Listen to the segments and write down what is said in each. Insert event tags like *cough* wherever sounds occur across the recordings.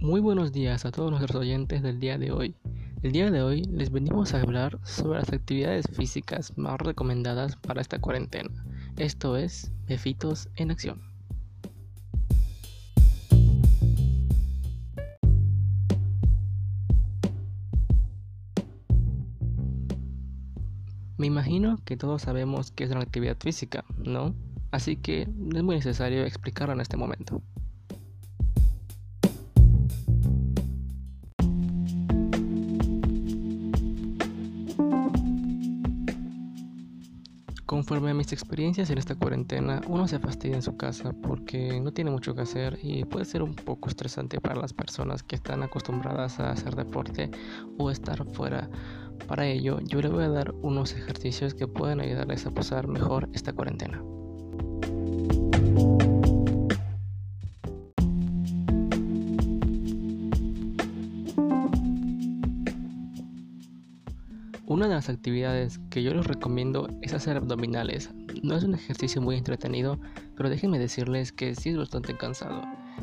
Muy buenos días a todos nuestros oyentes del día de hoy. El día de hoy les venimos a hablar sobre las actividades físicas más recomendadas para esta cuarentena. Esto es Befitos en Acción. Me imagino que todos sabemos qué es una actividad física, ¿no? Así que no es muy necesario explicarlo en este momento. Conforme a mis experiencias en esta cuarentena, uno se fastidia en su casa porque no tiene mucho que hacer y puede ser un poco estresante para las personas que están acostumbradas a hacer deporte o estar fuera. Para ello, yo le voy a dar unos ejercicios que pueden ayudarles a pasar mejor esta cuarentena. Una de las actividades que yo les recomiendo es hacer abdominales. No es un ejercicio muy entretenido, pero déjenme decirles que sí es bastante cansado.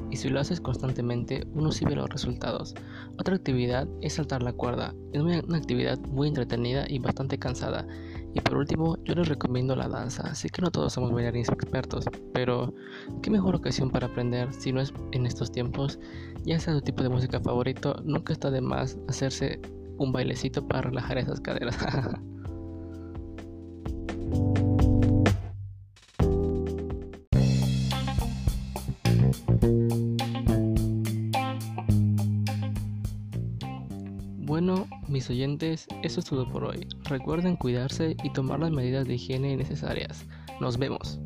Y si lo haces constantemente, uno sí ve los resultados. Otra actividad es saltar la cuerda. Es una actividad muy entretenida y bastante cansada. Y por último, yo les recomiendo la danza. Sé que no todos somos bailarines expertos, pero qué mejor ocasión para aprender si no es en estos tiempos. Ya sea tu tipo de música favorito, nunca está de más hacerse un bailecito para relajar esas caderas. *laughs* Bueno, mis oyentes, eso es todo por hoy. Recuerden cuidarse y tomar las medidas de higiene necesarias. Nos vemos.